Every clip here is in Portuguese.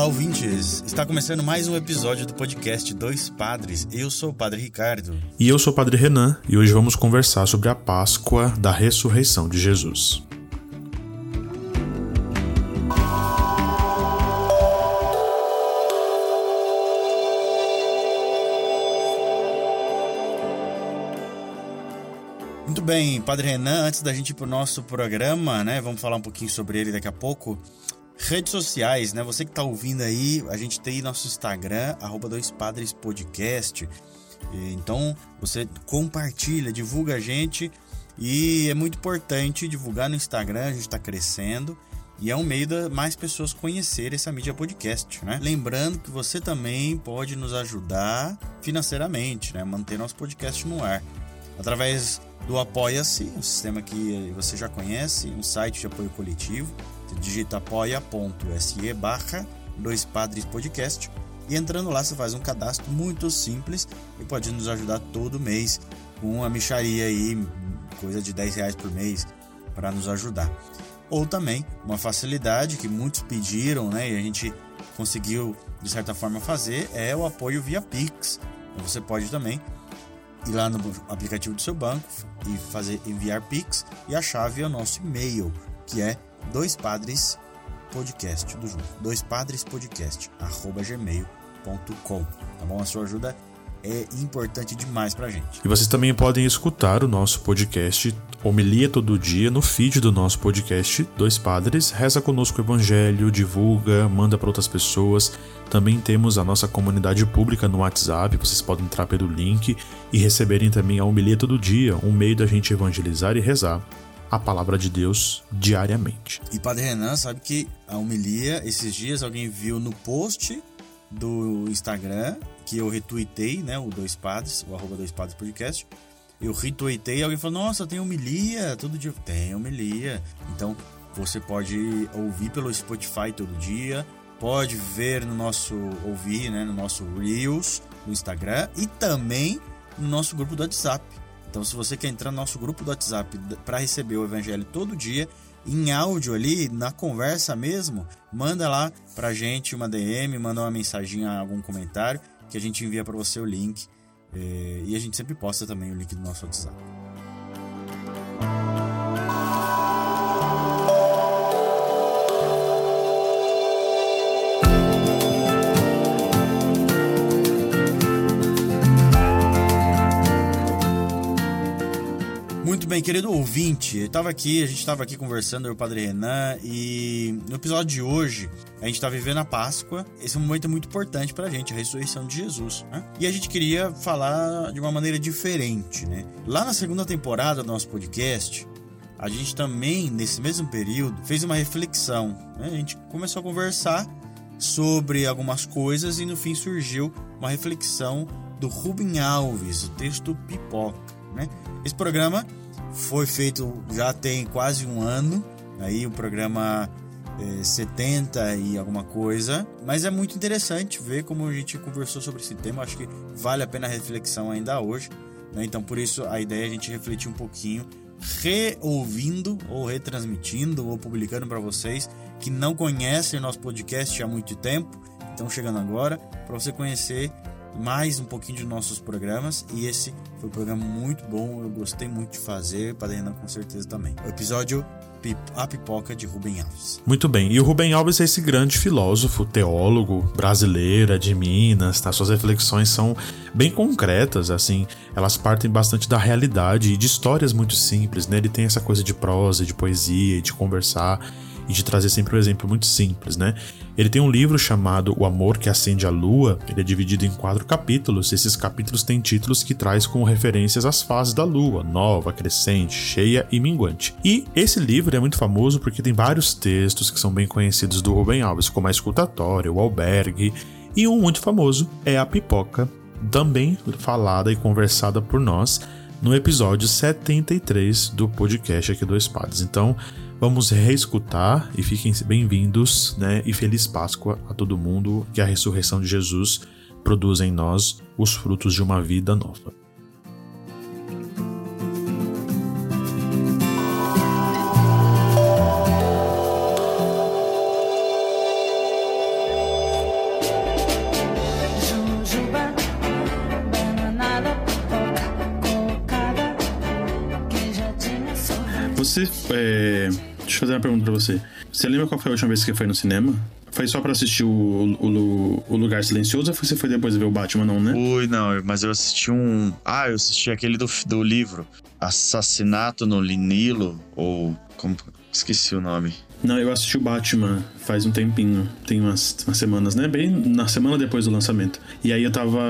Olá, ouvintes! Está começando mais um episódio do podcast Dois Padres. Eu sou o Padre Ricardo. E eu sou o Padre Renan e hoje vamos conversar sobre a Páscoa da ressurreição de Jesus. Muito bem, Padre Renan, antes da gente ir pro nosso programa, né? Vamos falar um pouquinho sobre ele daqui a pouco. Redes sociais, né? Você que tá ouvindo aí, a gente tem nosso Instagram, arroba Dois Padres Podcast. Então, você compartilha, divulga a gente. E é muito importante divulgar no Instagram, a gente está crescendo. E é um meio da mais pessoas conhecerem essa mídia podcast, né? Lembrando que você também pode nos ajudar financeiramente, né? Manter nosso podcast no ar. Através do Apoia-se, um sistema que você já conhece, um site de apoio coletivo. Você digita apoia.se barra Dois Padres Podcast. E entrando lá, você faz um cadastro muito simples e pode nos ajudar todo mês com uma micharia aí, coisa de 10 reais por mês, para nos ajudar. Ou também uma facilidade que muitos pediram, né? E a gente conseguiu, de certa forma, fazer, é o apoio via Pix. Então, você pode também ir lá no aplicativo do seu banco e fazer enviar Pix. E a chave é o nosso e-mail, que é dois padres podcast, tudo junto. Dois padres podcast, arroba gmail.com. Tá bom? A sua ajuda é importante demais pra gente. E vocês também podem escutar o nosso podcast Homilia Todo Dia no feed do nosso podcast Dois Padres. Reza conosco o Evangelho, divulga, manda para outras pessoas. Também temos a nossa comunidade pública no WhatsApp, vocês podem entrar pelo link e receberem também a Homilia Todo Dia, um meio da gente evangelizar e rezar a palavra de Deus diariamente. E Padre Renan sabe que a homilia, esses dias alguém viu no post do Instagram, que eu retuitei, né? O Dois Padres, o arroba Dois Padres Podcast. Eu retuitei alguém falou, nossa, tem homilia todo dia. Tem homilia. Então, você pode ouvir pelo Spotify todo dia, pode ver no nosso, ouvir, né? No nosso Reels, no Instagram e também no nosso grupo do WhatsApp. Então, se você quer entrar no nosso grupo do WhatsApp para receber o evangelho todo dia, em áudio ali, na conversa mesmo, manda lá pra gente uma DM, manda uma mensagem, algum comentário, que a gente envia para você o link. Eh, E a gente sempre posta também o link do nosso WhatsApp. Bem, querido ouvinte, eu tava aqui, a gente estava aqui conversando, eu e o Padre Renan, e no episódio de hoje, a gente tá vivendo a Páscoa. Esse é momento muito importante pra gente, a ressurreição de Jesus, né? E a gente queria falar de uma maneira diferente, né? Lá na segunda temporada do nosso podcast, a gente também, nesse mesmo período, fez uma reflexão. Né? A gente começou a conversar sobre algumas coisas e no fim surgiu uma reflexão do Rubem Alves, o texto Pipoca. Né? Esse programa foi feito já tem quase um ano, aí o programa é, 70 e alguma coisa, mas é muito interessante ver como a gente conversou sobre esse tema, acho que vale a pena a reflexão ainda hoje, né? então por isso a ideia é a gente refletir um pouquinho, reouvindo ou retransmitindo ou publicando para vocês que não conhecem nosso podcast há muito tempo, então chegando agora, para você conhecer mais um pouquinho de nossos programas e esse foi um programa muito bom, eu gostei muito de fazer, para Renan com certeza também. O episódio A Pipoca de Rubem Alves. Muito bem, e o Rubem Alves é esse grande filósofo, teólogo brasileiro, de Minas, tá? Suas reflexões são bem concretas, assim, elas partem bastante da realidade e de histórias muito simples, né? Ele tem essa coisa de prosa, de poesia, de conversar e de trazer sempre um exemplo muito simples, né? Ele tem um livro chamado O Amor que Acende a Lua, ele é dividido em quatro capítulos. Esses capítulos têm títulos que traz como referências as fases da lua, nova, crescente, cheia e minguante. E esse livro é muito famoso porque tem vários textos que são bem conhecidos do Rubem Alves, como a escutatória, o albergue, e um muito famoso é a pipoca, também falada e conversada por nós no episódio 73 do podcast aqui Dois Padres. Então, vamos reescutar e fiquem bem-vindos, né? E feliz Páscoa a todo mundo, que a ressurreição de Jesus produz em nós os frutos de uma vida nova. Você. É... Deixa eu fazer uma pergunta pra você. Você lembra qual foi a última vez que foi no cinema? Foi só pra assistir o, o, o Lugar Silencioso ou você foi depois ver o Batman, não, né? Ui, não, mas eu assisti um. Ah, eu assisti aquele do, do livro. Assassinato no Nilo, ou. Como... Esqueci o nome. Não, eu assisti o Batman faz um tempinho, tem umas, umas, semanas, né? Bem na semana depois do lançamento. E aí eu tava.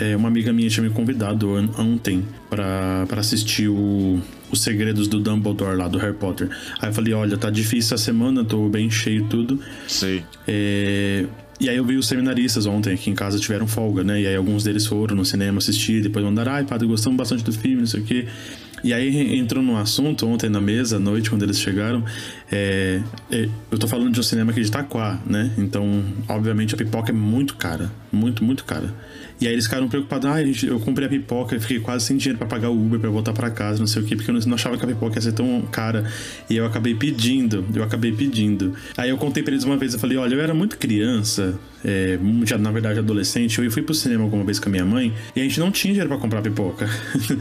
É, uma amiga minha tinha me convidado ontem para assistir o, Os Segredos do Dumbledore lá do Harry Potter. Aí eu falei: olha, tá difícil a semana, tô bem cheio tudo. Sei. É. E aí eu vi os seminaristas ontem aqui em casa tiveram folga, né? E aí alguns deles foram no cinema assistir, depois mandaram, ai, padre, gostamos bastante do filme, não sei o quê. E aí entrou num assunto ontem na mesa, à noite, quando eles chegaram. É, é, eu tô falando de um cinema aqui de Itaquá, né? Então, obviamente, a pipoca é muito cara. Muito, muito cara. E aí eles ficaram preocupados. Ah, gente, eu comprei a pipoca e fiquei quase sem dinheiro para pagar o Uber para voltar para casa, não sei o quê, porque eu não achava que a pipoca ia ser tão cara. E eu acabei pedindo, eu acabei pedindo. Aí eu contei pra eles uma vez, eu falei, olha, eu era muito criança, é, já na verdade adolescente, eu fui pro cinema alguma vez com a minha mãe e a gente não tinha dinheiro para comprar pipoca.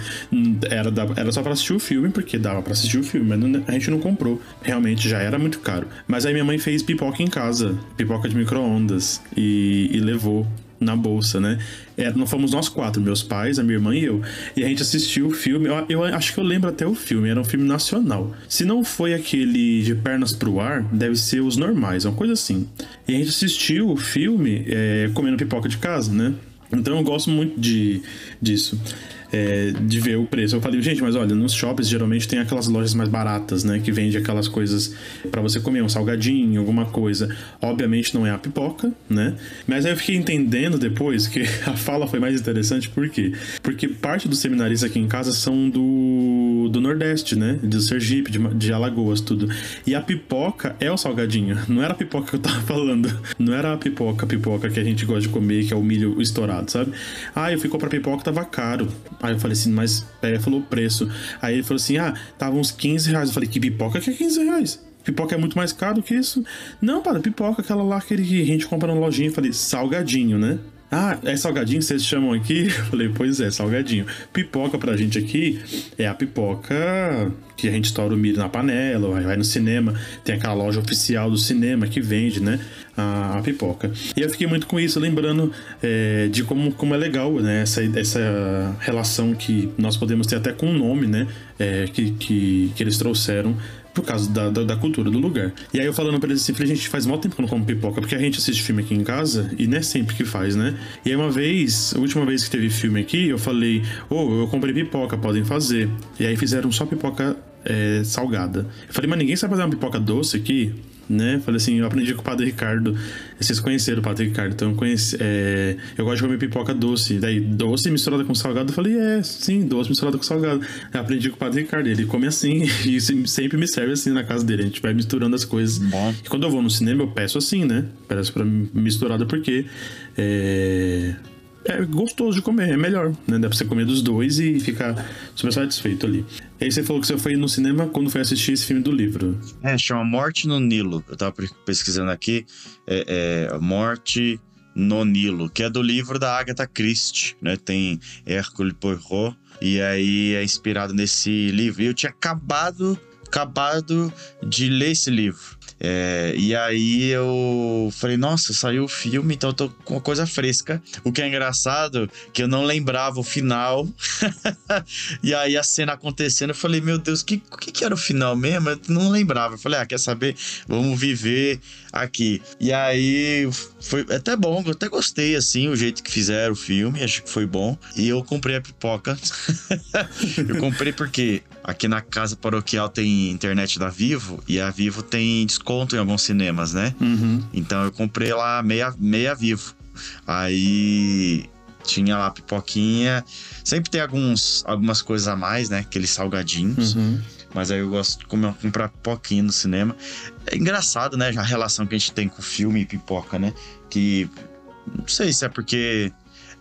era, era só para assistir o filme, porque dava para assistir o filme, mas não, a gente não comprou. Realmente já era muito caro. Mas aí minha mãe fez pipoca em casa, pipoca de micro-ondas, e, e levou na bolsa, né? É, não fomos nós quatro, meus pais, a minha irmã e eu. E a gente assistiu o filme. Eu, eu, acho que eu lembro até o filme, era um filme nacional. Se não foi aquele de pernas pro ar, deve ser os normais, uma coisa assim. E a gente assistiu o filme é, comendo pipoca de casa, né? Então eu gosto muito de, disso é, de ver o preço. Eu falei, gente, mas olha, nos shoppings geralmente tem aquelas lojas mais baratas, né? Que vende aquelas coisas para você comer, um salgadinho, alguma coisa. Obviamente não é a pipoca, né? Mas aí eu fiquei entendendo depois que a fala foi mais interessante, por quê? Porque parte dos seminaristas aqui em casa são do, do Nordeste, né? De Sergipe, de, de Alagoas, tudo. E a pipoca é o salgadinho. Não era a pipoca que eu tava falando. Não era a pipoca, a pipoca que a gente gosta de comer, que é o milho estourado, sabe? Ah, eu fui comprar pipoca, tava caro. Aí eu falei assim, mas ele falou o preço. Aí ele falou assim: ah, tava uns 15 reais. Eu falei, que pipoca que é 15 reais? Pipoca é muito mais caro que isso. Não, para, pipoca, aquela lá que a gente compra na lojinha. Eu falei, salgadinho, né? Ah, é salgadinho que vocês chamam aqui? Eu falei, pois é, salgadinho. Pipoca pra gente aqui é a pipoca que a gente estoura o milho na panela, vai no cinema, tem aquela loja oficial do cinema que vende, né? A, a pipoca. E eu fiquei muito com isso, lembrando é, de como, como é legal, né? Essa, essa relação que nós podemos ter até com o nome, né? É, que, que, que eles trouxeram por causa da, da, da, cultura do lugar. E aí eu falando pra eles assim, falei, gente, faz mal tempo que eu não como pipoca, porque a gente assiste filme aqui em casa e não é sempre que faz, né? E aí uma vez, a última vez que teve filme aqui, eu falei, ô, oh, eu comprei pipoca, podem fazer. E aí fizeram só pipoca é, salgada. Eu falei, mas ninguém sabe fazer uma pipoca doce aqui? Né? Falei assim, eu aprendi com o Padre Ricardo. Vocês conheceram o Padre Ricardo, então eu conheci. É, eu gosto de comer pipoca doce. Daí, doce misturada com salgado. Eu falei, é, sim, doce misturada com salgado. Eu aprendi com o Padre Ricardo. Ele come assim e sempre me serve assim na casa dele. A gente vai misturando as coisas. Bom. E quando eu vou no cinema, eu peço assim, né? Peço pra misturada porque. É é gostoso de comer, é melhor, né? Dá pra você comer dos dois e ficar super satisfeito ali. E aí você falou que você foi no cinema quando foi assistir esse filme do livro. É, chama Morte no Nilo. Eu tava pesquisando aqui. É, é Morte no Nilo, que é do livro da Agatha Christie, né? Tem Hercule Poirot. E aí é inspirado nesse livro. E eu tinha acabado, acabado de ler esse livro. É, e aí eu falei, nossa, saiu o filme, então eu tô com uma coisa fresca. O que é engraçado, que eu não lembrava o final. e aí a cena acontecendo, eu falei, meu Deus, o que, que, que era o final mesmo? Eu não lembrava. Eu falei, ah, quer saber? Vamos viver aqui. E aí foi até bom, eu até gostei, assim, o jeito que fizeram o filme, acho que foi bom. E eu comprei a pipoca. eu comprei porque aqui na casa paroquial tem internet da Vivo e a Vivo tem desconto em alguns cinemas, né? Uhum. Então eu comprei lá meia, meia Vivo. Aí tinha lá pipoquinha. Sempre tem alguns, algumas coisas a mais, né? Aqueles salgadinhos. Uhum. Mas aí eu gosto de comer, comprar pipoquinha no cinema. É engraçado, né? A relação que a gente tem com filme e pipoca, né? Que não sei se é porque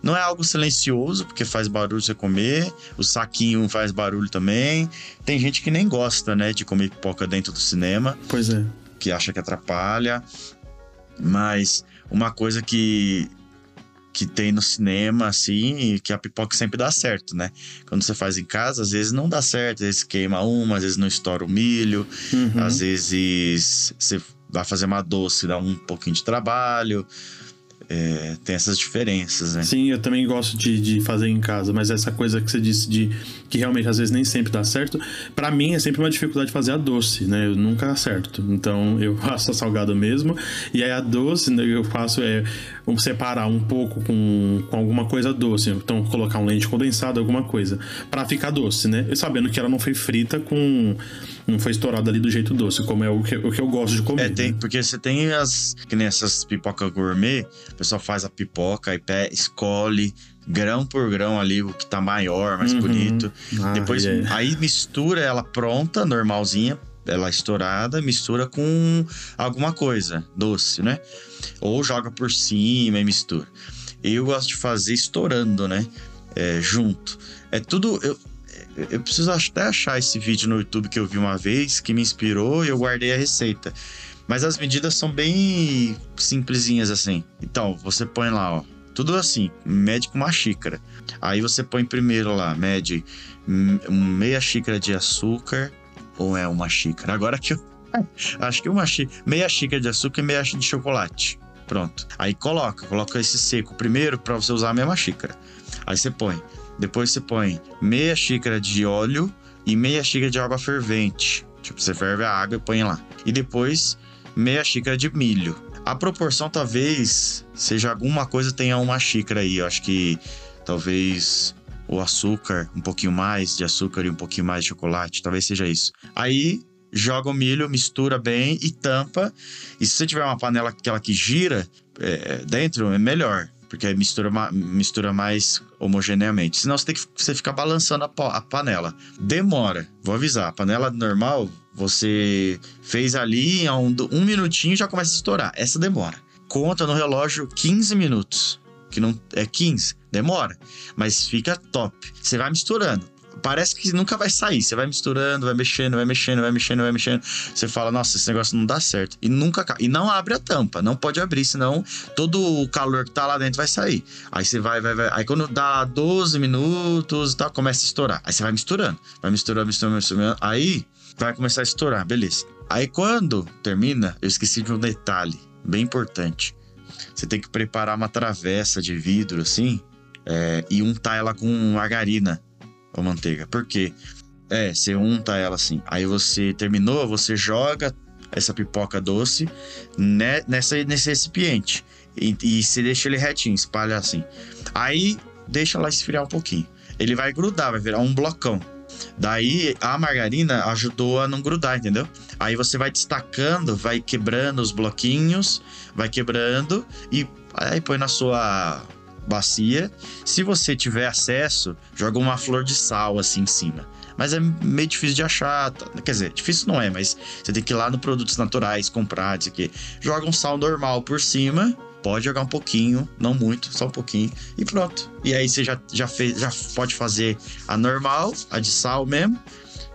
não é algo silencioso, porque faz barulho você comer. O saquinho faz barulho também. Tem gente que nem gosta, né, de comer pipoca dentro do cinema. Pois é. Que acha que atrapalha. Mas uma coisa que que tem no cinema, assim, que a pipoca sempre dá certo, né? Quando você faz em casa, às vezes não dá certo, às vezes queima uma, às vezes não estoura o milho, Uhum. às vezes você vai fazer uma doce, dá um pouquinho de trabalho. É, tem essas diferenças, né? Sim, eu também gosto de, de fazer em casa, mas essa coisa que você disse de que realmente às vezes nem sempre dá certo, pra mim é sempre uma dificuldade fazer a doce, né? Eu nunca acerto. Então eu faço a salgada mesmo, e aí a doce né, eu faço é separar um pouco com, com alguma coisa doce, então colocar um leite condensado, alguma coisa, pra ficar doce, né? Eu sabendo que ela não foi frita com. Não foi estourada ali do jeito doce, como é o que, o que eu gosto de comer. É, tem, né? porque você tem as. Que nem essas pipoca gourmet, o pessoal faz a pipoca e pé, escolhe grão por grão ali o que tá maior, mais Uhum. bonito. Ah, Depois, aí? aí mistura ela pronta, normalzinha, ela estourada, mistura com alguma coisa doce, né? Ou joga por cima e mistura. Eu gosto de fazer estourando, né? É, junto. É tudo. Eu, eu preciso até achar esse vídeo no YouTube que eu vi uma vez, que me inspirou e eu guardei a receita. Mas as medidas são bem simplesinhas assim. Então, você põe lá, ó. Tudo assim, mede com uma xícara. Aí você põe primeiro lá, mede meia xícara de açúcar ou é uma xícara? Agora que eu acho que uma xícara, meia xícara de açúcar e meia xícara de chocolate. Pronto. Aí coloca, coloca esse seco primeiro para você usar a mesma xícara. Aí você põe. Depois você põe meia xícara de óleo e meia xícara de água fervente. Tipo, você ferve a água e põe lá. E depois meia xícara de milho. A proporção talvez seja alguma coisa tenha uma xícara aí. Eu acho que talvez o açúcar, um pouquinho mais de açúcar e um pouquinho mais de chocolate, talvez seja isso. Aí joga o milho, mistura bem e tampa. E se você tiver uma panela aquela que gira é, dentro, é melhor. Porque mistura, mistura mais homogeneamente. Senão você tem que você ficar balançando a, a panela. Demora. Vou avisar. A panela normal, você fez ali, um, um minutinho já começa a estourar. Essa demora. Conta no relógio 15 minutos. Que não é 15. Demora. Mas fica top. Você vai misturando. Parece que nunca vai sair. Você vai misturando, vai mexendo, vai mexendo, vai mexendo, vai mexendo. Você fala, nossa, esse negócio não dá certo. E nunca ca- E não abre a tampa. Não pode abrir, senão todo o calor que tá lá dentro vai sair. Aí você vai, vai, vai. Aí quando dá 12 minutos e tal, começa a estourar. Aí você vai misturando. Vai misturando, misturando, misturando. Aí vai começar a estourar, beleza. Aí quando termina, eu esqueci de um detalhe bem importante. Você tem que preparar uma travessa de vidro assim é, e untar ela com margarina ou manteiga. Por quê? É, você unta ela assim. Aí você terminou, você joga essa pipoca doce ne- nessa, nesse recipiente. E, e você deixa ele retinho, espalha assim. Aí deixa lá esfriar um pouquinho. Ele vai grudar, vai virar um blocão. Daí a margarina ajudou a não grudar, entendeu? Aí você vai destacando, vai quebrando os bloquinhos, vai quebrando e aí põe na sua bacia. Se você tiver acesso, joga uma flor de sal assim em cima. Mas é meio difícil de achar. tá? Quer dizer, difícil não é, mas você tem que ir lá no Produtos Naturais comprar, isso aqui. Joga um sal normal por cima. Pode jogar um pouquinho, não muito, só um pouquinho. E pronto. E aí você já, já, fez, já pode fazer a normal, a de sal mesmo.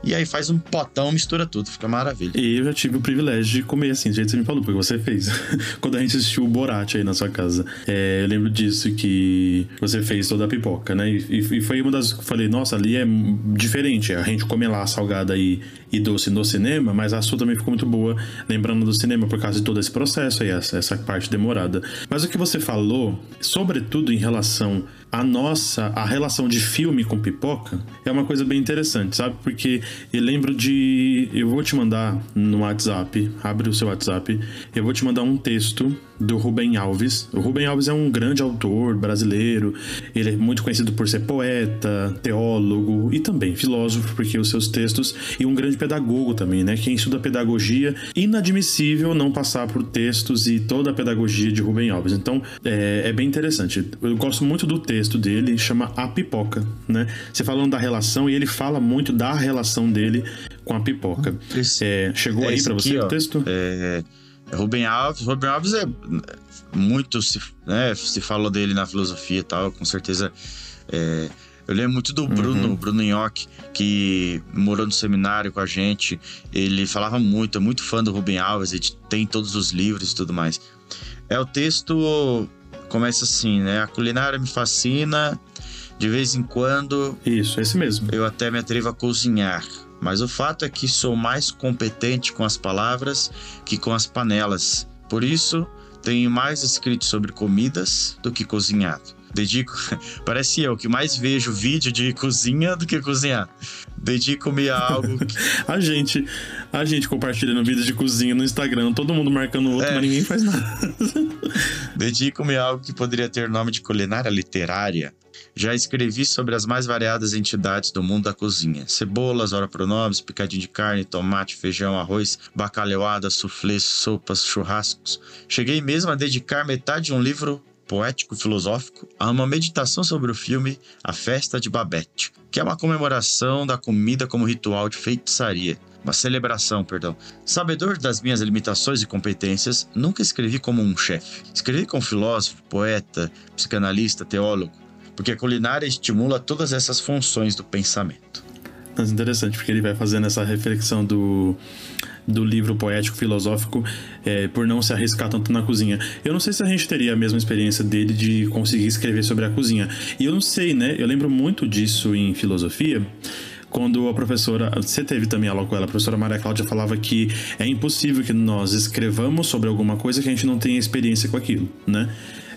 E aí faz um potão, mistura tudo, fica maravilha. E eu já tive o privilégio de comer assim, do jeito que você me falou, porque você fez. Quando a gente assistiu o Borat aí na sua casa. É, eu lembro disso que você fez toda a pipoca, né? E, e foi uma das. Eu falei, nossa, ali é diferente. A gente come lá salgada e, e doce no cinema, mas a sua também ficou muito boa, lembrando do cinema por causa de todo esse processo aí, essa, essa parte demorada. Mas o que você falou, sobretudo em relação à nossa, a relação de filme com pipoca, é uma coisa bem interessante, sabe? Porque eu lembro de. Eu vou te mandar no WhatsApp, abre o seu WhatsApp, eu vou te mandar um texto do Rubem Alves. O Rubem Alves é um grande autor brasileiro. Ele é muito conhecido por ser poeta, teólogo e também filósofo, porque os seus textos e um grande pedagogo também, né? Quem estuda pedagogia, inadmissível não passar por textos e toda a pedagogia de Rubem Alves. Então, é, é bem interessante. Eu gosto muito do texto dele, chama A Pipoca, né? Você falando da relação e ele fala muito da relação dele com a pipoca. Esse, é, chegou é aí para você aqui, o texto? É, é, Rubem Alves. Rubem Alves é muito se, né, se falou dele na filosofia e tal, com certeza. É, eu lembro muito do Bruno, uhum. Bruno Nhoque, que morou no seminário com a gente. Ele falava muito, é muito fã do Rubem Alves, ele tem todos os livros e tudo mais. É o texto começa assim, né? A culinária me fascina. De vez em quando. Isso, esse mesmo. Eu até me atrevo a cozinhar. Mas o fato é que sou mais competente com as palavras que com as panelas. Por isso, tenho mais escrito sobre comidas do que cozinhado. Dedico, parece eu que mais vejo vídeo de cozinha do que cozinhar. Dedico-me a algo. Que... a gente, a gente compartilhando vídeos de cozinha no Instagram, todo mundo marcando o outro, é. mas ninguém faz nada. Dedico-me a algo que poderia ter nome de culinária literária. Já escrevi sobre as mais variadas entidades do mundo da cozinha: cebolas, ora pronomes, picadinho de carne, tomate, feijão, arroz, bacalhauada, suflês, sopas, churrascos. Cheguei mesmo a dedicar metade de um livro poético-filosófico a uma meditação sobre o filme A Festa de Babette, que é uma comemoração da comida como ritual de feitiçaria. Uma celebração, perdão. Sabedor das minhas limitações e competências, nunca escrevi como um chefe. Escrevi como filósofo, poeta, psicanalista, teólogo porque a culinária estimula todas essas funções do pensamento. Mas interessante, porque ele vai fazendo essa reflexão do, do livro poético filosófico é, por não se arriscar tanto na cozinha. Eu não sei se a gente teria a mesma experiência dele de conseguir escrever sobre a cozinha. E eu não sei, né? Eu lembro muito disso em filosofia quando a professora, você teve também aula com ela, a professora Maria Cláudia falava que é impossível que nós escrevamos sobre alguma coisa que a gente não tenha experiência com aquilo, né?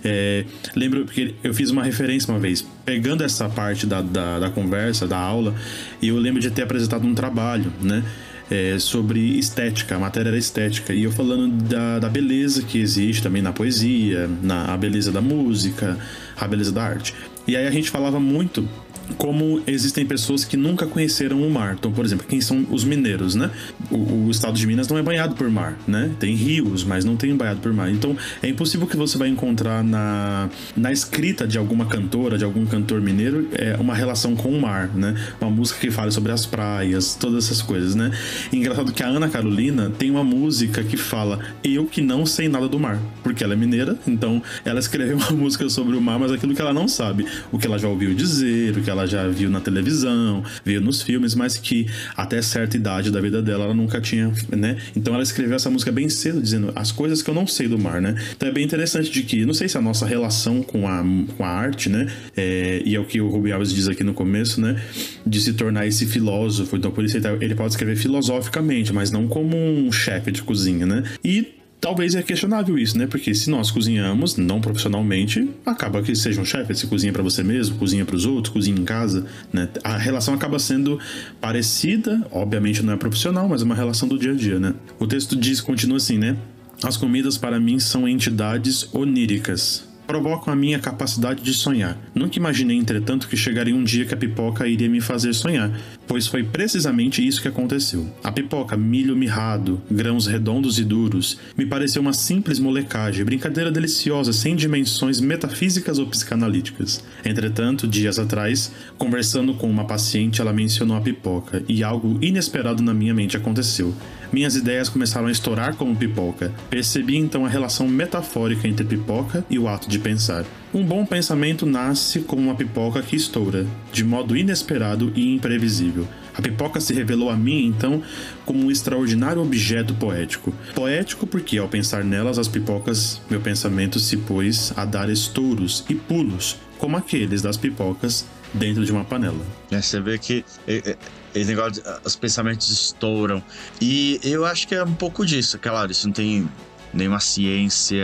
É, lembro porque eu fiz uma referência uma vez, pegando essa parte da, da, da conversa, da aula, e eu lembro de ter apresentado um trabalho, né? É, sobre estética, a matéria era estética, e eu falando da, da beleza que existe também na poesia, na a beleza da música, a beleza da arte. E aí a gente falava muito como existem pessoas que nunca conheceram o mar. Então, por exemplo, quem são os mineiros, né? O, o, estado de Minas não é banhado por mar, né? Tem rios, mas não tem banhado por mar. Então, é impossível que você vai encontrar na, na escrita de alguma cantora, de algum cantor mineiro, é, uma relação com o mar, né? Uma música que fale sobre as praias, todas essas coisas, né? E engraçado que a Ana Carolina tem uma música que fala Eu que não sei nada do mar, porque ela é mineira, então ela escreveu uma música sobre o mar, mas aquilo que ela não sabe, o que ela já ouviu dizer, o que ela ela já viu na televisão, viu nos filmes, mas que até certa idade da vida dela ela nunca tinha, né? Então ela escreveu essa música bem cedo, dizendo as coisas que eu não sei do mar, né? Então é bem interessante de que, não sei se a nossa relação com a, com a arte, né? É, e é o que o Rubi Alves diz aqui no começo, né? De se tornar esse filósofo. Então por isso ele, tá, ele pode escrever filosoficamente, mas não como um chefe de cozinha, né? E Talvez é questionável isso, né? Porque se nós cozinhamos não profissionalmente, acaba que seja um chefe, você cozinha para você mesmo, cozinha para os outros, cozinha em casa, né? A relação acaba sendo parecida, obviamente não é profissional, mas é uma relação do dia a dia, né? O texto diz, continua assim, né? As comidas para mim são entidades oníricas, provocam a minha capacidade de sonhar. Nunca imaginei, entretanto, que chegaria um dia que a pipoca iria me fazer sonhar, pois foi precisamente isso que aconteceu. A pipoca, milho mirrado, grãos redondos e duros, me pareceu uma simples molecagem, brincadeira deliciosa, sem dimensões metafísicas ou psicanalíticas. Entretanto, dias atrás, conversando com uma paciente, ela mencionou a pipoca e algo inesperado na minha mente aconteceu. Minhas ideias começaram a estourar como pipoca. Percebi então a relação metafórica entre pipoca e o ato de pensar. Um bom pensamento nasce como uma pipoca que estoura, de modo inesperado e imprevisível. A pipoca se revelou a mim, então, como um extraordinário objeto poético. Poético porque, ao pensar nelas, as pipocas, meu pensamento se pôs a dar estouros e pulos, como aqueles das pipocas dentro de uma panela. É, você vê que é, negócio, os pensamentos estouram. E eu acho que é um pouco disso. Claro, isso não tem nenhuma ciência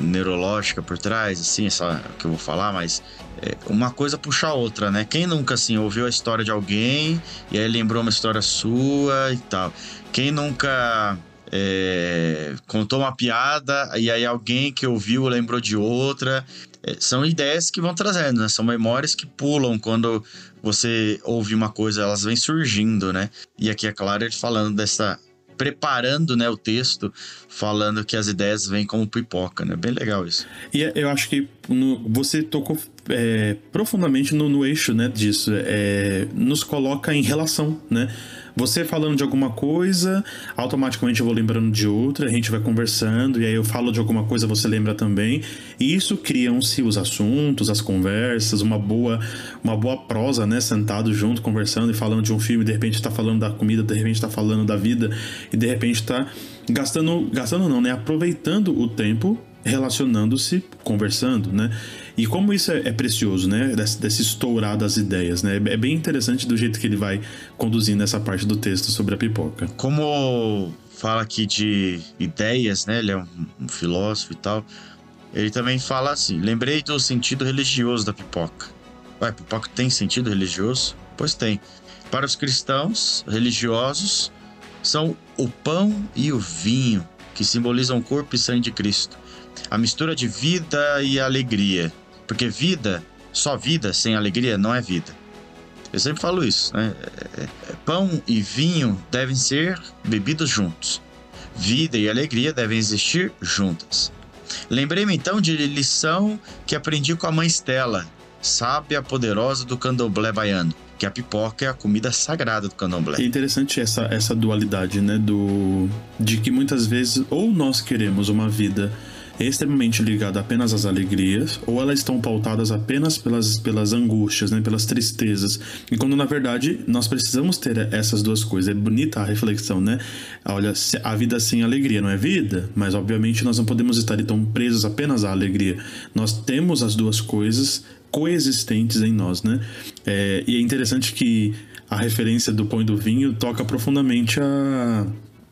neurológica por trás, assim, essa que eu vou falar, mas é, uma coisa puxa a outra, né? Quem nunca, assim, ouviu a história de alguém e aí lembrou uma história sua e tal? Quem nunca é, contou uma piada e aí alguém que ouviu lembrou de outra. É, são ideias que vão trazendo, né? São memórias que pulam quando você ouve uma coisa, elas vêm surgindo, né? E aqui é claro ele falando dessa preparando né, o texto, falando que as ideias vêm como pipoca, né? Bem legal isso. E é, eu acho que no, você tocou é, profundamente no, no, eixo né, disso. É, nos coloca em relação, né? Você falando de alguma coisa, automaticamente eu vou lembrando de outra, a gente vai conversando, e aí eu falo de alguma coisa, você lembra também. E isso criam-se os assuntos, as conversas, uma boa, uma boa prosa, né? Sentado junto, conversando e falando de um filme, de repente está falando da comida, de repente está falando da vida, e de repente está gastando, gastando não, né? Aproveitando o tempo relacionando-se, conversando, né? E como isso é, é precioso, né? Desse, estourar das ideias, né? É bem interessante do jeito que ele vai conduzindo essa parte do texto sobre a pipoca. Como fala aqui de ideias, né? Ele é um, um filósofo e tal. Ele também fala assim: lembrei do sentido religioso da pipoca. Ué, pipoca tem sentido religioso? Pois tem. Para os cristãos religiosos, são o pão e o vinho, que simbolizam o corpo e sangue de Cristo. A mistura de vida e alegria. Porque vida, só vida sem alegria não é vida. Eu sempre falo isso, né? É, é, pão e vinho devem ser bebidos juntos. Vida e alegria devem existir juntas. Lembrei-me então de lição que aprendi com a mãe Stella, sábia poderosa do candomblé baiano, que a pipoca é a comida sagrada do candomblé. É interessante essa, essa dualidade, né? Do, de que muitas vezes ou nós queremos uma vida extremamente ligada apenas às alegrias, ou elas estão pautadas apenas pelas, pelas angústias, né, pelas tristezas. E quando na verdade nós precisamos ter essas duas coisas. É bonita a reflexão, né? Olha, a vida sem alegria não é vida, mas obviamente nós não podemos estar tão presos apenas à alegria. Nós temos as duas coisas coexistentes em nós, né? É, e é interessante que a referência do pão e do vinho toca profundamente a,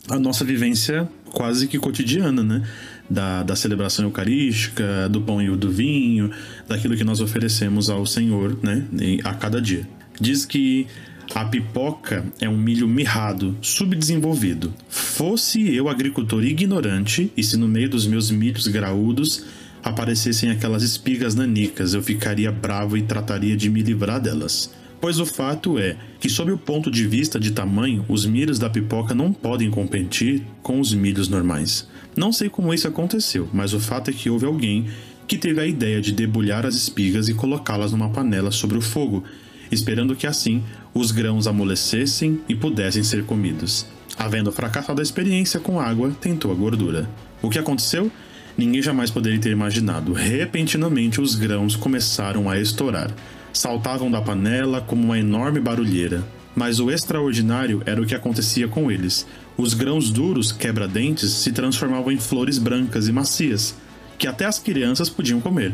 a nossa vivência quase que cotidiana, né? Da, da celebração eucarística, do pão e do vinho, daquilo que nós oferecemos ao Senhor né, a cada dia. Diz que a pipoca é um milho mirrado, subdesenvolvido. Fosse eu agricultor ignorante, e se no meio dos meus milhos graúdos aparecessem aquelas espigas nanicas, eu ficaria bravo e trataria de me livrar delas. Pois o fato é que, sob o ponto de vista de tamanho, os milhos da pipoca não podem competir com os milhos normais. Não sei como isso aconteceu, mas o fato é que houve alguém que teve a ideia de debulhar as espigas e colocá-las numa panela sobre o fogo, esperando que assim os grãos amolecessem e pudessem ser comidos. Havendo fracassado a experiência com água, tentou a gordura. O que aconteceu? Ninguém jamais poderia ter imaginado. Repentinamente, os grãos começaram a estourar. Saltavam da panela como uma enorme barulheira. Mas o extraordinário era o que acontecia com eles. Os grãos duros, quebra-dentes, se transformavam em flores brancas e macias, que até as crianças podiam comer.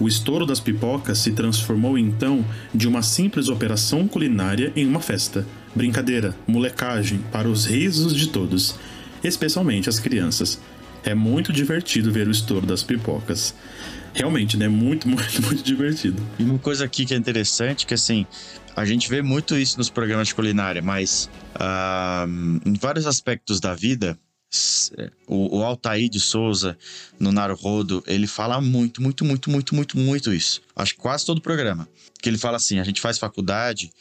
O estouro das pipocas se transformou então de uma simples operação culinária em uma festa, brincadeira, molecagem para os risos de todos, especialmente as crianças. É muito divertido ver o estouro das pipocas. Realmente, né? Muito, muito, muito divertido. E uma coisa aqui que é interessante, que assim, a gente vê muito isso nos programas de culinária, mas uh, em vários aspectos da vida, o, o Altair de Souza, no Naruhodo, ele fala muito, muito, muito, muito, muito, muito isso. Acho que quase todo o programa. Que ele fala assim: a gente faz faculdade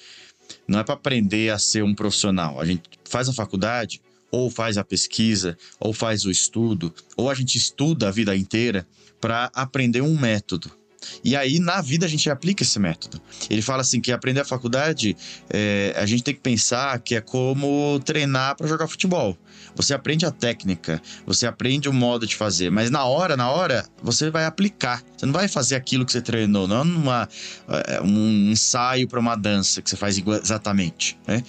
não é para aprender a ser um profissional. A gente faz a faculdade, ou faz a pesquisa, ou faz o estudo, ou a gente estuda a vida inteira para aprender um método. E aí, na vida, a gente aplica esse método. Ele fala assim: que aprender a faculdade, é, a gente tem que pensar que é como treinar para jogar futebol. Você aprende a técnica, você aprende o modo de fazer, mas na hora, na hora, você vai aplicar. Você não vai fazer aquilo que você treinou, não é numa, é, um ensaio para uma dança que você faz exatamente. Né?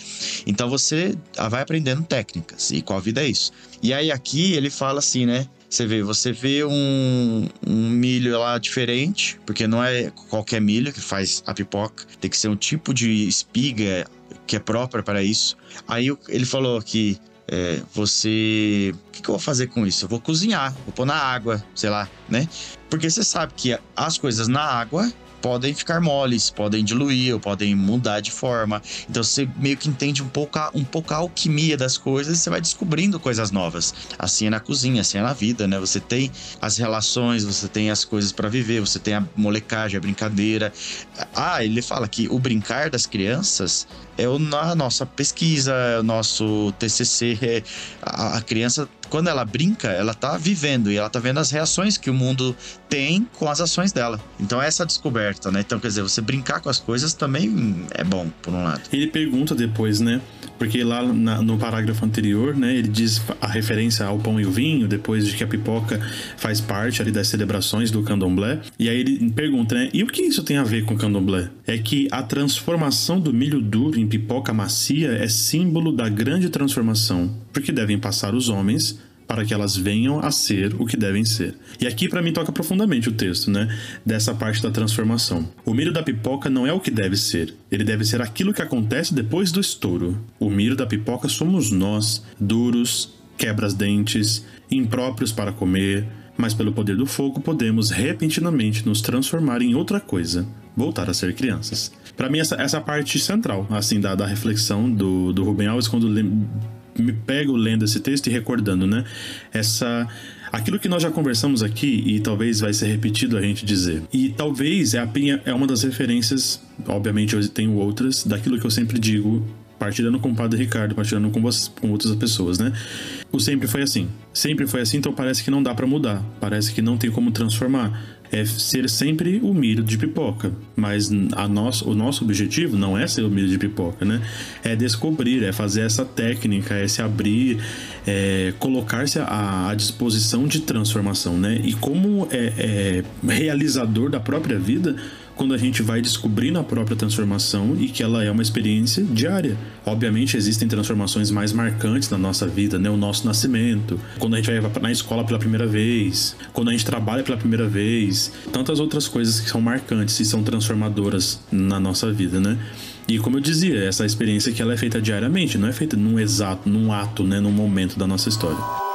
Então você vai aprendendo técnicas, e com a vida é isso. E aí aqui ele fala assim, né? Você vê, você vê um, um milho lá diferente, porque não é qualquer milho que faz a pipoca, tem que ser um tipo de espiga que é própria para isso. Aí ele falou que é, você. O que, que, eu vou fazer com isso? Eu vou cozinhar, vou pôr na água, sei lá, né? Porque você sabe que as coisas na água podem ficar moles, podem diluir ou podem mudar de forma. Então você meio que entende um pouco a, um pouco a alquimia das coisas e você vai descobrindo coisas novas. Assim é na cozinha, assim é na vida, né? Você tem as relações, você tem as coisas para viver, você tem a molecagem, a brincadeira. Ah, ele fala que o brincar das crianças é a nossa pesquisa, é o nosso TCC. A, a criança quando ela brinca, ela tá vivendo e ela tá vendo as reações que o mundo tem com as ações dela. Então, essa descoberta, né? Então, quer dizer, você brincar com as coisas também é bom, por um lado. Ele pergunta depois, né? Porque lá na, no parágrafo anterior, né, ele diz a referência ao pão e o vinho, depois de que a pipoca faz parte ali das celebrações do candomblé. E aí ele pergunta, né, e o que isso tem a ver com o candomblé? É que a transformação do milho duro em pipoca macia é símbolo da grande transformação, porque devem passar os homens para que elas venham a ser o que devem ser. E aqui para mim toca profundamente o texto, né? Dessa parte da transformação. O milho da pipoca não é o que deve ser. Ele deve ser aquilo que acontece depois do estouro. O milho da pipoca somos nós, duros, quebras-dentes, impróprios para comer, mas pelo poder do fogo podemos repentinamente nos transformar em outra coisa, voltar a ser crianças. Para mim, essa, essa parte central, assim, da, da reflexão do, do Rubem Alves, quando me pego lendo esse texto e recordando, né? Essa aquilo que nós já conversamos aqui e talvez vai ser repetido a gente dizer. E talvez é, a, é uma das referências, obviamente eu tenho outras, daquilo que eu sempre digo, partilhando com o Padre Ricardo, partilhando com, você, com outras pessoas, né? O sempre foi assim. Sempre foi assim, então parece que não dá para mudar, parece que não tem como transformar é ser sempre o milho de pipoca. Mas a nosso, o nosso objetivo não é ser o milho de pipoca, né? É descobrir, é fazer essa técnica, é se abrir, é colocar-se à, à, disposição de transformação, né? E como é, é realizador da própria vida, quando a gente vai descobrindo a própria transformação e que ela é uma experiência diária. Obviamente existem transformações mais marcantes na nossa vida, né? O nosso nascimento, quando a gente vai na escola pela primeira vez, quando a gente trabalha pela primeira vez, tantas outras coisas que são marcantes e são transformadoras na nossa vida, né? E como eu dizia, essa experiência que ela é feita diariamente, não é feita num exato, num ato, né, num momento da nossa história.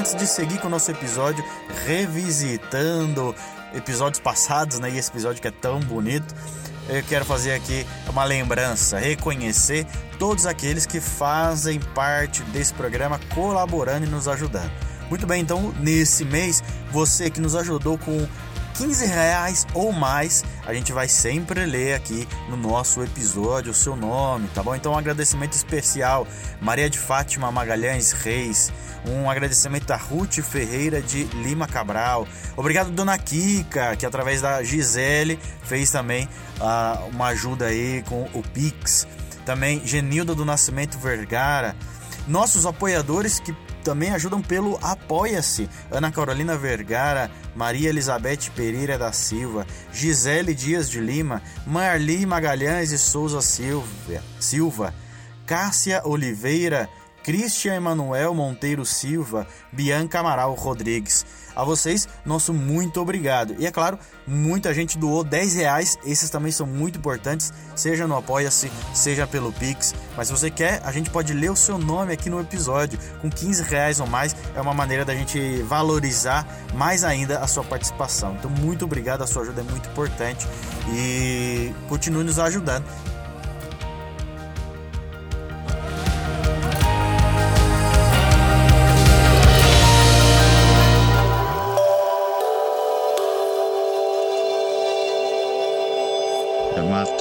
Antes de seguir com o nosso episódio, revisitando episódios passados, né? E esse episódio que é tão bonito, eu quero fazer aqui uma lembrança, reconhecer todos aqueles que fazem parte desse programa, colaborando e nos ajudando. Muito bem, então nesse mês, você que nos ajudou com 15 reais ou mais, a gente vai sempre ler aqui no nosso episódio o seu nome, tá bom? Então um agradecimento especial, Maria de Fátima Magalhães Reis, um agradecimento a Ruth Ferreira de Lima Cabral. Obrigado, Dona Kika, que através da Gisele fez também uh, uma ajuda aí com o Pix. Também Genilda do Nascimento Vergara. Nossos apoiadores que também ajudam pelo Apoia-se. Ana Carolina Vergara, Maria Elizabeth Pereira da Silva, Gisele Dias de Lima, Marli Magalhães e Souza Silva, Silva Cássia Oliveira, Cristian Emanuel Monteiro Silva, Bianca Amaral Rodrigues. A vocês, nosso muito obrigado. E é claro, muita gente doou 10 reais, esses também são muito importantes, seja no Apoia-se, seja pelo Pix. Mas se você quer, a gente pode ler o seu nome aqui no episódio. Com 15 reais ou mais, é uma maneira da gente valorizar mais ainda a sua participação. Então, muito obrigado, a sua ajuda é muito importante e continue nos ajudando.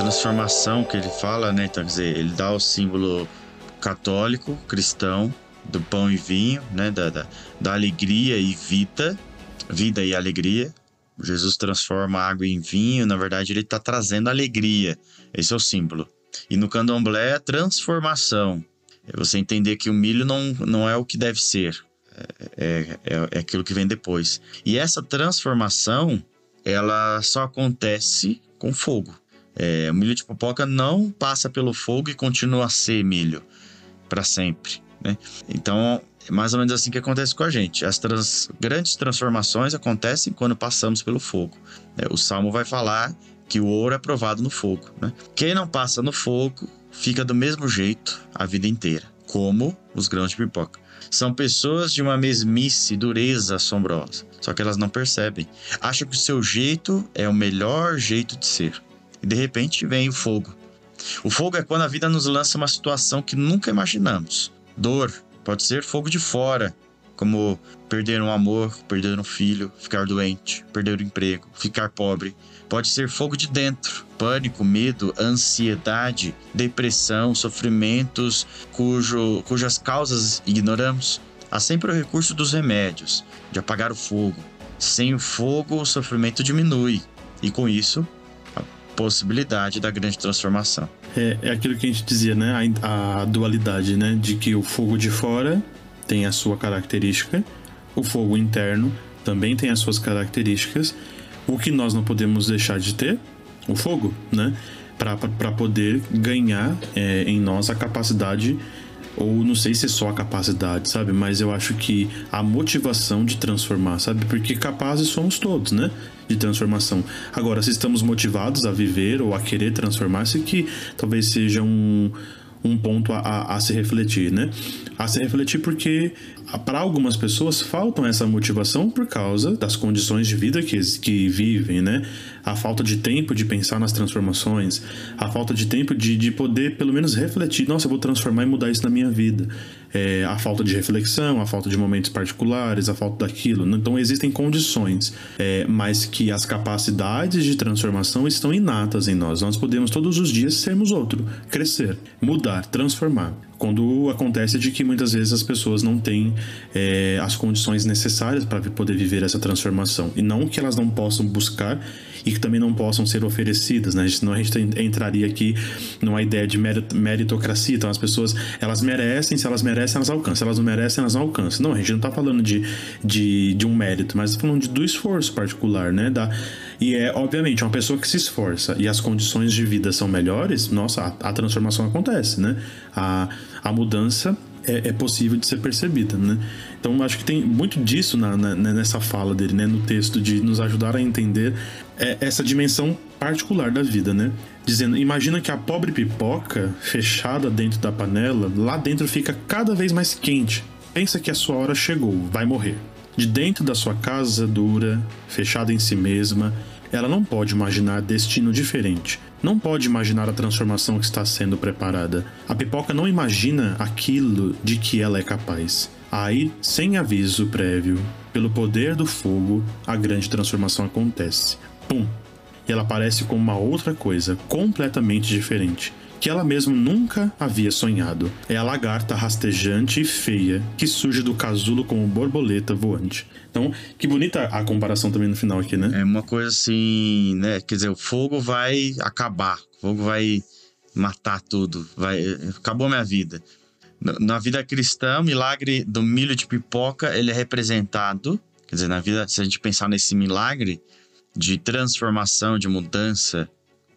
Transformação que ele fala, né? Então, quer dizer, ele dá o símbolo católico, cristão, do pão e vinho, né? Da, da, da alegria e vida, vida e alegria. Jesus transforma água em vinho, na verdade, ele está trazendo alegria. Esse é o símbolo. E no candomblé, é transformação. É você entender que o milho não, não é o que deve ser, é, é, é aquilo que vem depois. E essa transformação, ela só acontece com fogo. É, o milho de pipoca não passa pelo fogo e continua a ser milho para sempre. Né? Então, é mais ou menos assim que acontece com a gente. As trans, grandes transformações acontecem quando passamos pelo fogo. É, o Salmo vai falar que o ouro é provado no fogo. Né? Quem não passa no fogo fica do mesmo jeito a vida inteira. como os grãos de pipoca. São pessoas de uma mesmice, dureza assombrosa. Só que elas não percebem. Acham que o seu jeito é o melhor jeito de ser. E de repente vem o fogo. O fogo é quando a vida nos lança uma situação que nunca imaginamos. Dor, pode ser fogo de fora, como perder um amor, perder um filho, ficar doente, perder o emprego, ficar pobre. Pode ser fogo de dentro, pânico, medo, ansiedade, depressão, sofrimentos cujo, cujas causas ignoramos. Há sempre o recurso dos remédios, de apagar o fogo. Sem o fogo, o sofrimento diminui, e com isso, possibilidade da grande transformação. É, é aquilo que a gente dizia, né? A, a dualidade, né? De que o fogo de fora tem a sua característica, o fogo interno também tem as suas características. O que nós não podemos deixar de ter? O fogo, né? Para poder ganhar é, em nós a capacidade, ou não sei se é só a capacidade, sabe? Mas eu acho que a motivação de transformar, sabe? Porque capazes somos todos, né? De transformação. Agora, se estamos motivados a viver ou a querer transformar-se, que talvez seja um, um ponto a, a, a, se refletir, né? A se refletir porque para algumas pessoas faltam essa motivação por causa das condições de vida que, que vivem, né? A falta de tempo de pensar nas transformações, a falta de tempo de, de poder pelo menos refletir, nossa, eu vou transformar e mudar isso na minha vida. É, a falta de reflexão, a falta de momentos particulares, a falta daquilo. Então existem condições, é, mas que as capacidades de transformação estão inatas em nós. Nós podemos todos os dias sermos outro, crescer, mudar, transformar quando acontece de que muitas vezes as pessoas não têm é, as condições necessárias para poder viver essa transformação. E não que elas não possam buscar e que também não possam ser oferecidas, né? Senão a gente entraria aqui numa ideia de meritocracia. Então as pessoas, elas merecem, se elas merecem, elas alcançam. Se elas não merecem, elas não alcançam. Não, a gente não está falando de, de, de um mérito, mas tá falando de, do esforço particular, né? Da, e é, obviamente, uma pessoa que se esforça e as condições de vida são melhores, nossa, a, a transformação acontece, né? A, a mudança é, é, possível de ser percebida, né? Então acho que tem muito disso na, na, nessa fala dele, né? No texto de nos ajudar a entender é, essa dimensão particular da vida, né? Dizendo, imagina que a pobre pipoca fechada dentro da panela, lá dentro fica cada vez mais quente. Pensa que a sua hora chegou, vai morrer. De dentro da sua casa dura, fechada em si mesma, ela não pode imaginar destino diferente. Não pode imaginar a transformação que está sendo preparada. A pipoca não imagina aquilo de que ela é capaz. Aí, sem aviso prévio, pelo poder do fogo, a grande transformação acontece. Pum! E ela aparece como uma outra coisa, completamente diferente que ela mesma nunca havia sonhado. É a lagarta rastejante e feia que surge do casulo como borboleta voante. Então, que bonita a comparação também no final aqui, né? É uma coisa assim, né? Quer dizer, o fogo vai acabar, o fogo vai matar tudo, vai acabou minha vida. Na vida cristã, o milagre do milho de pipoca, ele é representado, quer dizer, na vida, se a gente pensar nesse milagre de transformação, de mudança,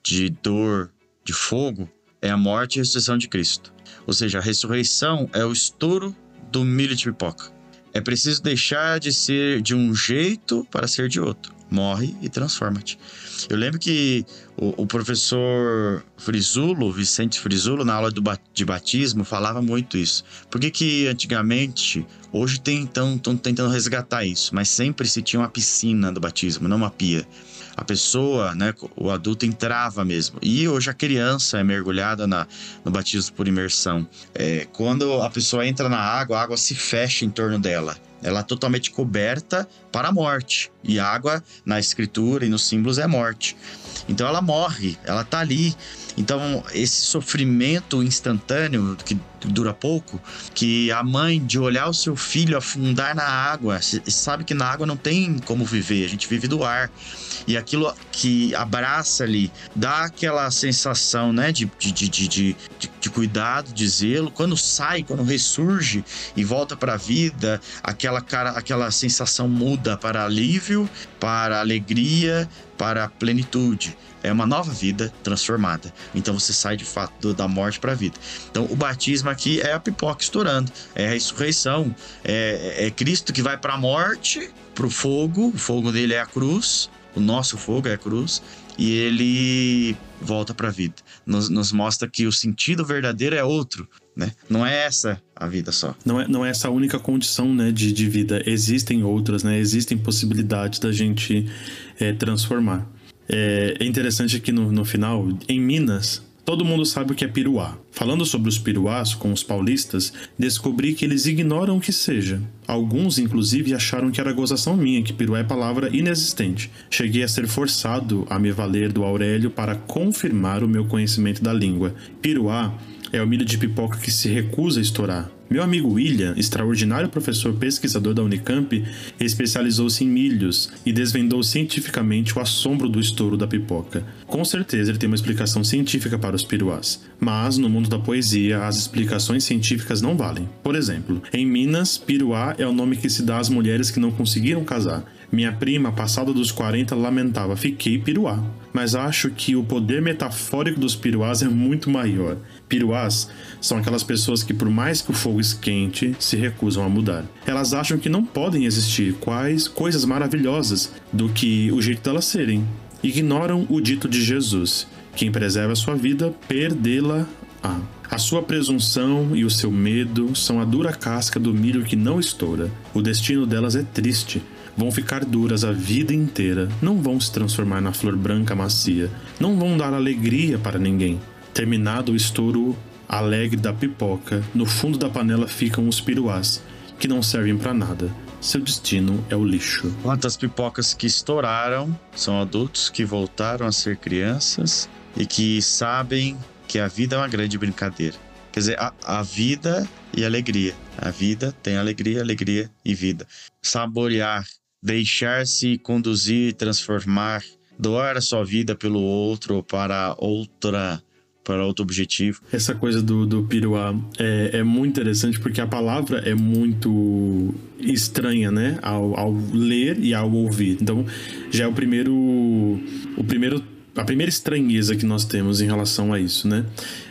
de dor, de fogo, é a morte e a ressurreição de Cristo. Ou seja, a ressurreição é o estouro do milho de pipoca. É preciso deixar de ser de um jeito para ser de outro. Morre e transforma-te. Eu lembro que o, o, professor Frisulo, Vicente Frisulo, na aula do, de batismo, falava muito isso. Por que, que antigamente, hoje tem, estão tentando resgatar isso, mas sempre se tinha uma piscina do batismo, não uma pia a pessoa, né, o adulto entrava mesmo. E hoje a criança é mergulhada na, no batismo por imersão. É, quando a pessoa entra na água, a água se fecha em torno dela. Ela é totalmente coberta para a morte. E água, na escritura e nos símbolos, é morte. Então ela morre, ela tá ali. Então, esse sofrimento instantâneo, que dura pouco, que a mãe de olhar o seu filho afundar na água, sabe que na água não tem como viver, a gente vive do ar. E aquilo que abraça ali, dá aquela sensação, né, de, de, de, de, de cuidado, de zelo. Quando sai, quando ressurge e volta para a vida, aquela cara, aquela sensação muda para alívio, para alegria, para plenitude. É uma nova vida transformada. Então você sai de fato da morte para a vida. Então o batismo aqui é a pipoca estourando, é a ressurreição, é, é Cristo que vai para a morte, para o fogo, o fogo dele é a cruz, o nosso fogo é a cruz, e ele volta para a vida. Nos, nos, mostra que o sentido verdadeiro é outro. Né? Não é essa a vida só. Não é, não é essa a única condição né, de, de vida. Existem outras, né? Existem possibilidades da gente é, transformar. É, é interessante que no, no final, em Minas, Todo mundo sabe o que é piruá. Falando sobre os piruás com os paulistas, descobri que eles ignoram o que seja. Alguns, inclusive, acharam que era gozação minha, que piruá é palavra inexistente. Cheguei a ser forçado a me valer do Aurélio para confirmar o meu conhecimento da língua. Piruá é o milho de pipoca que se recusa a estourar. Meu amigo William, extraordinário professor pesquisador da Unicamp, especializou-se em milhos e desvendou cientificamente o assombro do estouro da pipoca. Com certeza ele tem uma explicação científica para os piruás, mas no mundo da poesia as explicações científicas não valem. Por exemplo, em Minas, piruá é o nome que se dá às mulheres que não conseguiram casar. Minha prima, passada dos 40, lamentava: Fiquei piruá. Mas acho que o poder metafórico dos piruás é muito maior. Piruás são aquelas pessoas que, por mais que o fogo esquente, se recusam a mudar. Elas acham que não podem existir quais coisas maravilhosas do que o jeito delas serem. Ignoram o dito de Jesus: quem preserva a sua vida, perdê-la-á. A sua presunção e o seu medo são a dura casca do milho que não estoura. O destino delas é triste, vão ficar duras a vida inteira, não vão se transformar na flor branca macia, não vão dar alegria para ninguém. Terminado o estouro alegre da pipoca, no fundo da panela ficam os piruás, que não servem para nada. Seu destino é o lixo. Quantas pipocas que estouraram são adultos que voltaram a ser crianças e que sabem que a vida é uma grande brincadeira. Quer dizer, a, a vida e alegria. A vida tem alegria, alegria e vida. Saborear deixar-se conduzir, transformar, doar a sua vida pelo outro para outra para outro objetivo. Essa coisa do, do piruá é, é muito interessante porque a palavra é muito estranha, né? Ao, ao ler e ao ouvir. Então, já é o primeiro o primeiro a primeira estranheza que nós temos em relação a isso, né?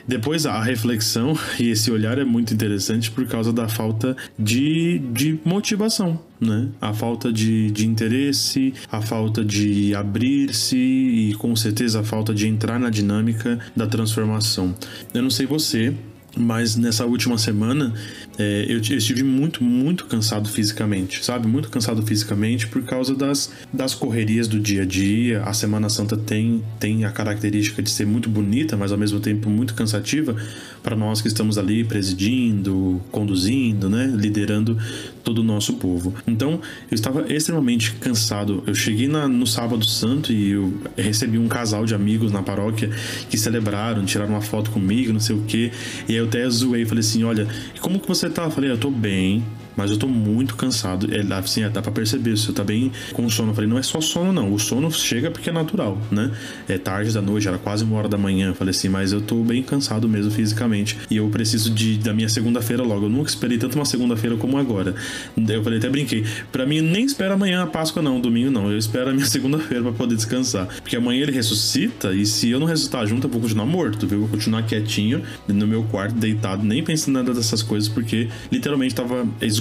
Depois a reflexão e esse olhar é muito interessante por causa da falta de, de motivação, né? A falta de, de interesse, a falta de abrir-se e com certeza a falta de entrar na dinâmica da transformação. Eu não sei você, mas nessa última semana é, eu, eu, estive muito, muito cansado fisicamente, sabe? Muito cansado fisicamente por causa das, das correrias do dia a dia. A Semana Santa tem, tem a característica de ser muito bonita, mas ao mesmo tempo muito cansativa para nós que estamos ali presidindo, conduzindo, né? Liderando todo o nosso povo. Então, eu estava extremamente cansado. Eu cheguei na, no Sábado Santo e eu recebi um casal de amigos na paróquia que celebraram, tiraram uma foto comigo, não sei o quê. E aí eu até zoei, falei assim: olha, como que você tá? Eu falei, eu tô bem, mas eu tô muito cansado. É, assim, dá pra perceber, você tá bem com sono. Eu falei, não é só sono, não. O sono chega porque é natural, né? É tarde da noite, era quase uma hora da manhã. Eu falei assim, mas eu tô bem cansado mesmo fisicamente. E eu preciso de, da minha segunda-feira logo. Eu nunca esperei tanto uma segunda-feira como agora. Eu falei, até brinquei. Pra mim, nem espera amanhã a Páscoa, não. Domingo, não. Eu espero a minha segunda-feira pra poder descansar. Porque amanhã ele ressuscita e se eu não ressuscitar junto, eu vou continuar morto, viu? Eu vou continuar quietinho no meu quarto, deitado, nem pensando nada dessas coisas, porque literalmente tava esgotado,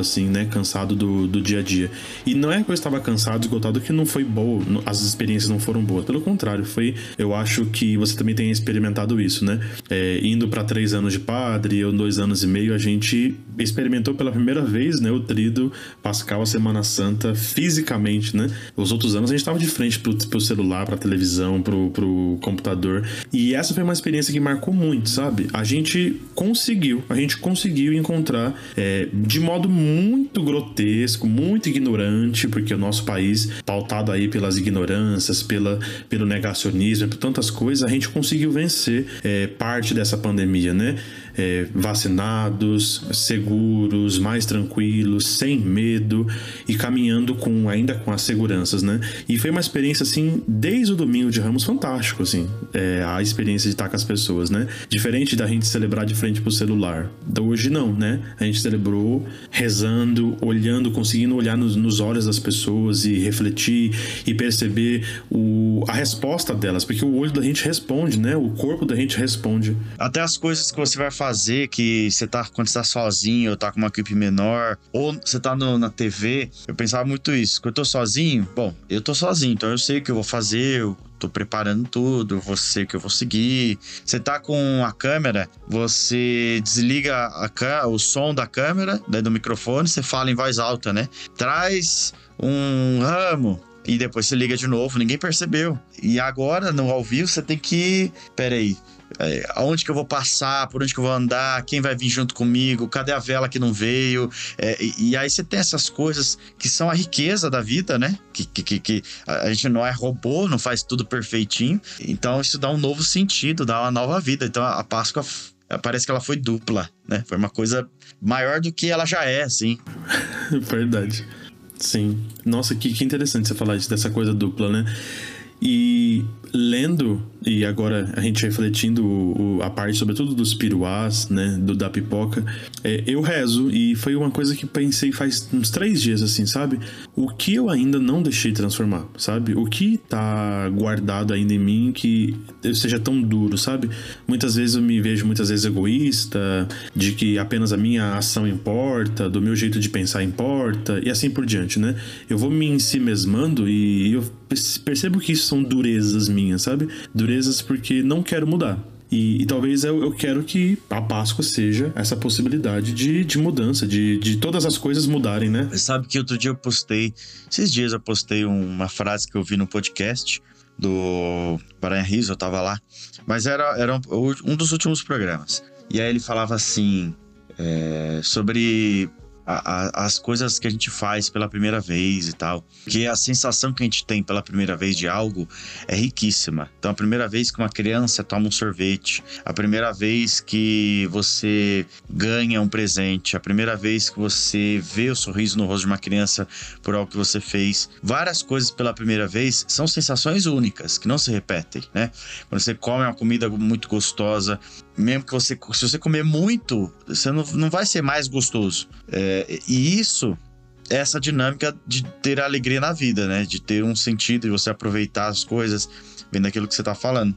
assim, né? Cansado do, do dia a dia. E não é que eu estava cansado, esgotado, que não foi boa, as experiências não foram boas. Pelo contrário, foi. Eu acho que você também tem experimentado isso, né? É, indo para três anos de padre, ou dois anos e meio, a gente experimentou pela primeira vez, né? O trido pascal, a Semana Santa, fisicamente, né? Os outros anos a gente estava de frente pro, pro celular, pra televisão, pro, pro computador. E essa foi uma experiência que marcou muito, sabe? A gente conseguiu, a gente conseguiu encontrar é, de modo muito grotesco, muito ignorante, porque o nosso país, pautado aí pelas ignorâncias, pela, pelo negacionismo, por tantas coisas, a gente conseguiu vencer é, parte dessa pandemia, né? É, vacinados, seguros, mais tranquilos, sem medo e caminhando com ainda com as seguranças, né? E foi uma experiência assim desde o domingo de Ramos fantástico, assim, é, a experiência de estar com as pessoas, né? Diferente da gente celebrar de frente pro celular. Então, hoje não, né? A gente celebrou rezando, olhando, conseguindo olhar nos, nos olhos das pessoas e refletir e perceber o, a resposta delas, porque o olho da gente responde, né? O corpo da gente responde. Até as coisas que você vai fazer, que você tá quando você tá sozinho, ou tá com uma equipe menor, ou você tá no, na TV, eu pensava muito isso. Quando eu tô sozinho, bom, eu tô sozinho, então eu sei o que eu vou fazer, eu tô preparando tudo, você que eu vou seguir. Você tá com a câmera, você desliga a, o som da câmera, né, do microfone, você fala em voz alta, né? Traz um ramo, e depois você liga de novo, ninguém percebeu. E agora, no ao vivo, você tem que. Peraí, é, aonde que eu vou passar, por onde que eu vou andar, quem vai vir junto comigo, cadê a vela que não veio. É, e, e, aí você tem essas coisas que são a riqueza da vida, né? Que, que, que, a gente não é robô, não faz tudo perfeitinho. Então isso dá um novo sentido, dá uma nova vida. Então a Páscoa parece que ela foi dupla, né? Foi uma coisa maior do que ela já é, assim. Verdade. Sim. Nossa, que, que interessante você falar isso, dessa coisa dupla, né? E lendo, e agora a gente refletindo o, a parte, sobretudo dos piruás, né, do, da pipoca, é, eu rezo, e foi uma coisa que pensei faz uns três dias, assim, sabe? O que eu ainda não deixei transformar, sabe? O que tá guardado ainda em mim que seja tão duro, sabe? Muitas vezes eu me vejo muitas vezes egoísta, de que apenas a minha ação importa, do meu jeito de pensar importa, e assim por diante, né? Eu vou me em si mesmando e eu percebo que isso são durezas minhas, sabe? Durezas porque não quero mudar. E, e, talvez eu, eu quero que a Páscoa seja essa possibilidade de, de mudança, de, de todas as coisas mudarem, né? Sabe que outro dia eu postei, esses dias eu postei uma frase que eu vi no podcast do Baranha Riso, eu tava lá, mas era, era um, um dos últimos programas. E aí ele falava assim, é, sobre a, as coisas que a gente faz pela primeira vez e tal. Porque a sensação que a gente tem pela primeira vez de algo é riquíssima. Então, a primeira vez que uma criança toma um sorvete, a primeira vez que você ganha um presente, a primeira vez que você vê o sorriso no rosto de uma criança por algo que você fez, várias coisas pela primeira vez são sensações únicas que não se repetem, né? Quando você come uma comida muito gostosa, mesmo que você, se você comer muito, você não, não vai ser mais gostoso. É, e isso essa dinâmica de ter alegria na vida, né? De ter um sentido e você aproveitar as coisas, vendo aquilo que você tá falando.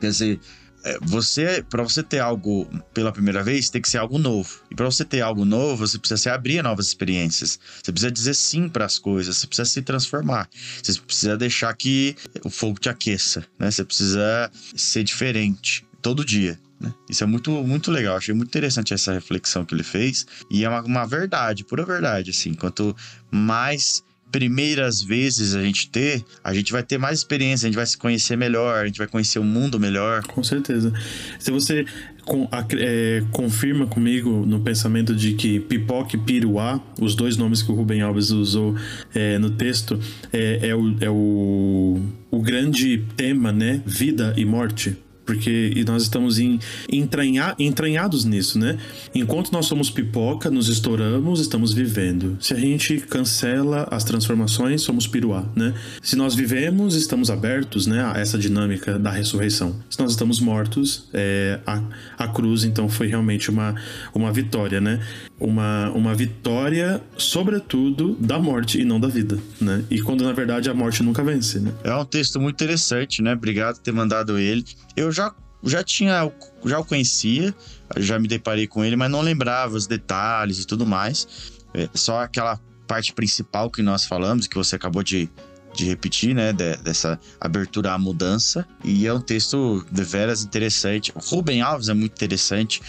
Quer dizer, é, você para você ter algo pela primeira vez tem que ser algo novo. E para você ter algo novo você precisa se abrir a novas experiências. Você precisa dizer sim para as coisas você precisa se transformar. Você precisa deixar que o fogo te aqueça né? Você precisa ser diferente todo dia né? Isso é muito, muito legal. Achei muito interessante essa reflexão que ele fez. E é uma, uma verdade, pura verdade. Assim, quanto mais primeiras vezes a gente ter, a gente vai ter mais experiência, a gente vai se conhecer melhor, a gente vai conhecer o mundo melhor. Com certeza. Se você com, é, confirma comigo no pensamento de que pipoca e piruá, os dois nomes que o Rubem Alves usou é, no texto, é, é, o, é o, o grande tema, né? Vida e morte porque e nós estamos em, entranha, entranhados nisso, né? Enquanto nós somos pipoca, nos estouramos, estamos vivendo. Se a gente cancela as transformações, somos piruá, né? Se nós vivemos, estamos abertos, né, a essa dinâmica da ressurreição. Se nós estamos mortos, é, a, a cruz então foi realmente uma, uma vitória, né? Uma, uma vitória, sobretudo, da morte e não da vida, né? E quando na verdade a morte nunca vence, né? É um texto muito interessante, né? Obrigado por ter mandado ele. Eu já, já tinha, já o conhecia, já me deparei com ele, mas não lembrava os detalhes e tudo mais. É, só aquela parte principal que nós falamos, que você acabou de, de repetir, né? De, dessa abertura à mudança. E é um texto de veras interessante. O Rubem Alves é muito interessante.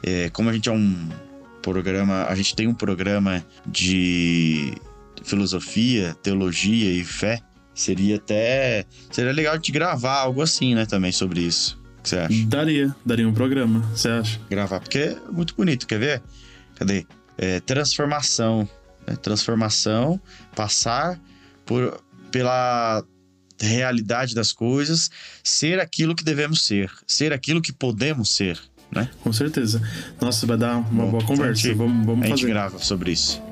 É, como a gente é um programa, a gente tem um programa de filosofia, teologia e fé. Seria até. Seria legal de gravar algo assim, né? Também sobre isso. O que você acha? Daria, daria um programa, você acha? Gravar, porque é muito bonito, quer ver? Cadê? É, transformação. Né? Transformação, passar por, pela realidade das coisas, ser aquilo que devemos ser, ser aquilo que podemos ser, né? Com certeza. Nossa, vai dar uma Bom, boa conversa. A gente, vamos, vamos a gente fazer. grava sobre isso.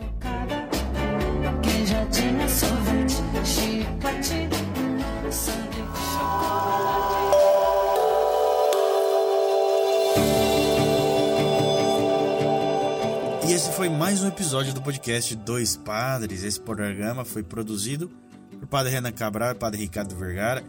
foi mais um episódio do podcast Dois Padres. Esse programa foi produzido por Padre Renan Cabral e Padre Ricardo Vergara.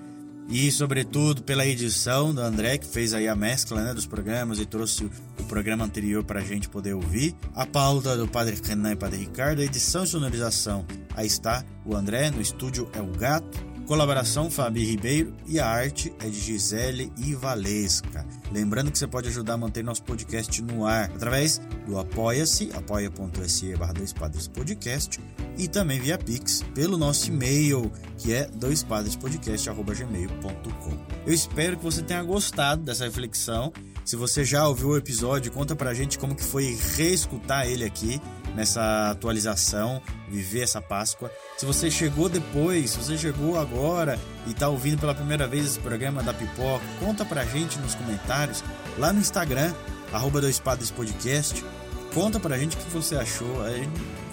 E, sobretudo, pela edição do André, que fez aí a mescla né, dos programas e trouxe o programa anterior para a gente poder ouvir. A pauta do Padre Renan e Padre Ricardo. A edição e sonorização, aí está o André, no estúdio é o Gato. Colaboração Fabi Ribeiro e a arte é de Gisele Ivalesca. Lembrando que você pode ajudar a manter nosso podcast no ar através do apoia-se, apoia.se barra dois padres podcast e também via Pix pelo nosso e-mail que é doispadrespodcast.gmail.com Eu espero que você tenha gostado dessa reflexão. Se você já ouviu o episódio, conta pra gente como que foi reescutar ele aqui nessa atualização, viver essa Páscoa. Se você chegou depois, se você chegou agora e está ouvindo pela primeira vez esse programa da Pipoca, conta pra gente nos comentários, lá no Instagram, arroba Dois Padres Podcast. Conta pra gente o que você achou. A gente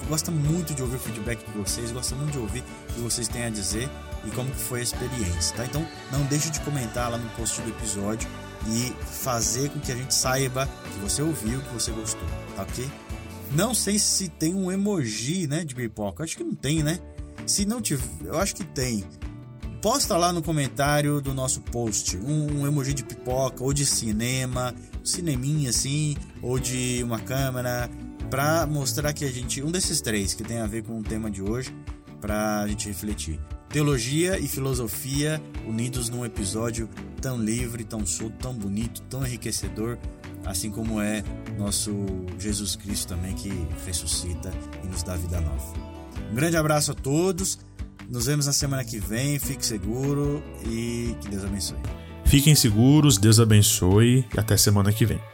gosta muito de ouvir o feedback de vocês, gosta muito de ouvir o que vocês têm a dizer e como foi a experiência, tá? Então não deixe de comentar lá no post do episódio e fazer com que a gente saiba que você ouviu, que você gostou, tá ok? Não sei se tem um emoji, né, de pipoca. Acho que não tem, né? Se não tiver, eu acho que tem. Posta lá no comentário do nosso post um, emoji de pipoca ou de cinema, cineminha assim, ou de uma câmera, para mostrar que a gente, um desses três que tem a ver com o tema de hoje, para a gente refletir. Teologia e filosofia unidos num episódio tão livre, tão solto, tão bonito, tão enriquecedor assim como é nosso Jesus Cristo também que ressuscita e nos dá vida nova. Um grande abraço a todos. Nos vemos na semana que vem. Fique seguro e que Deus abençoe. Fiquem seguros, Deus abençoe e até semana que vem.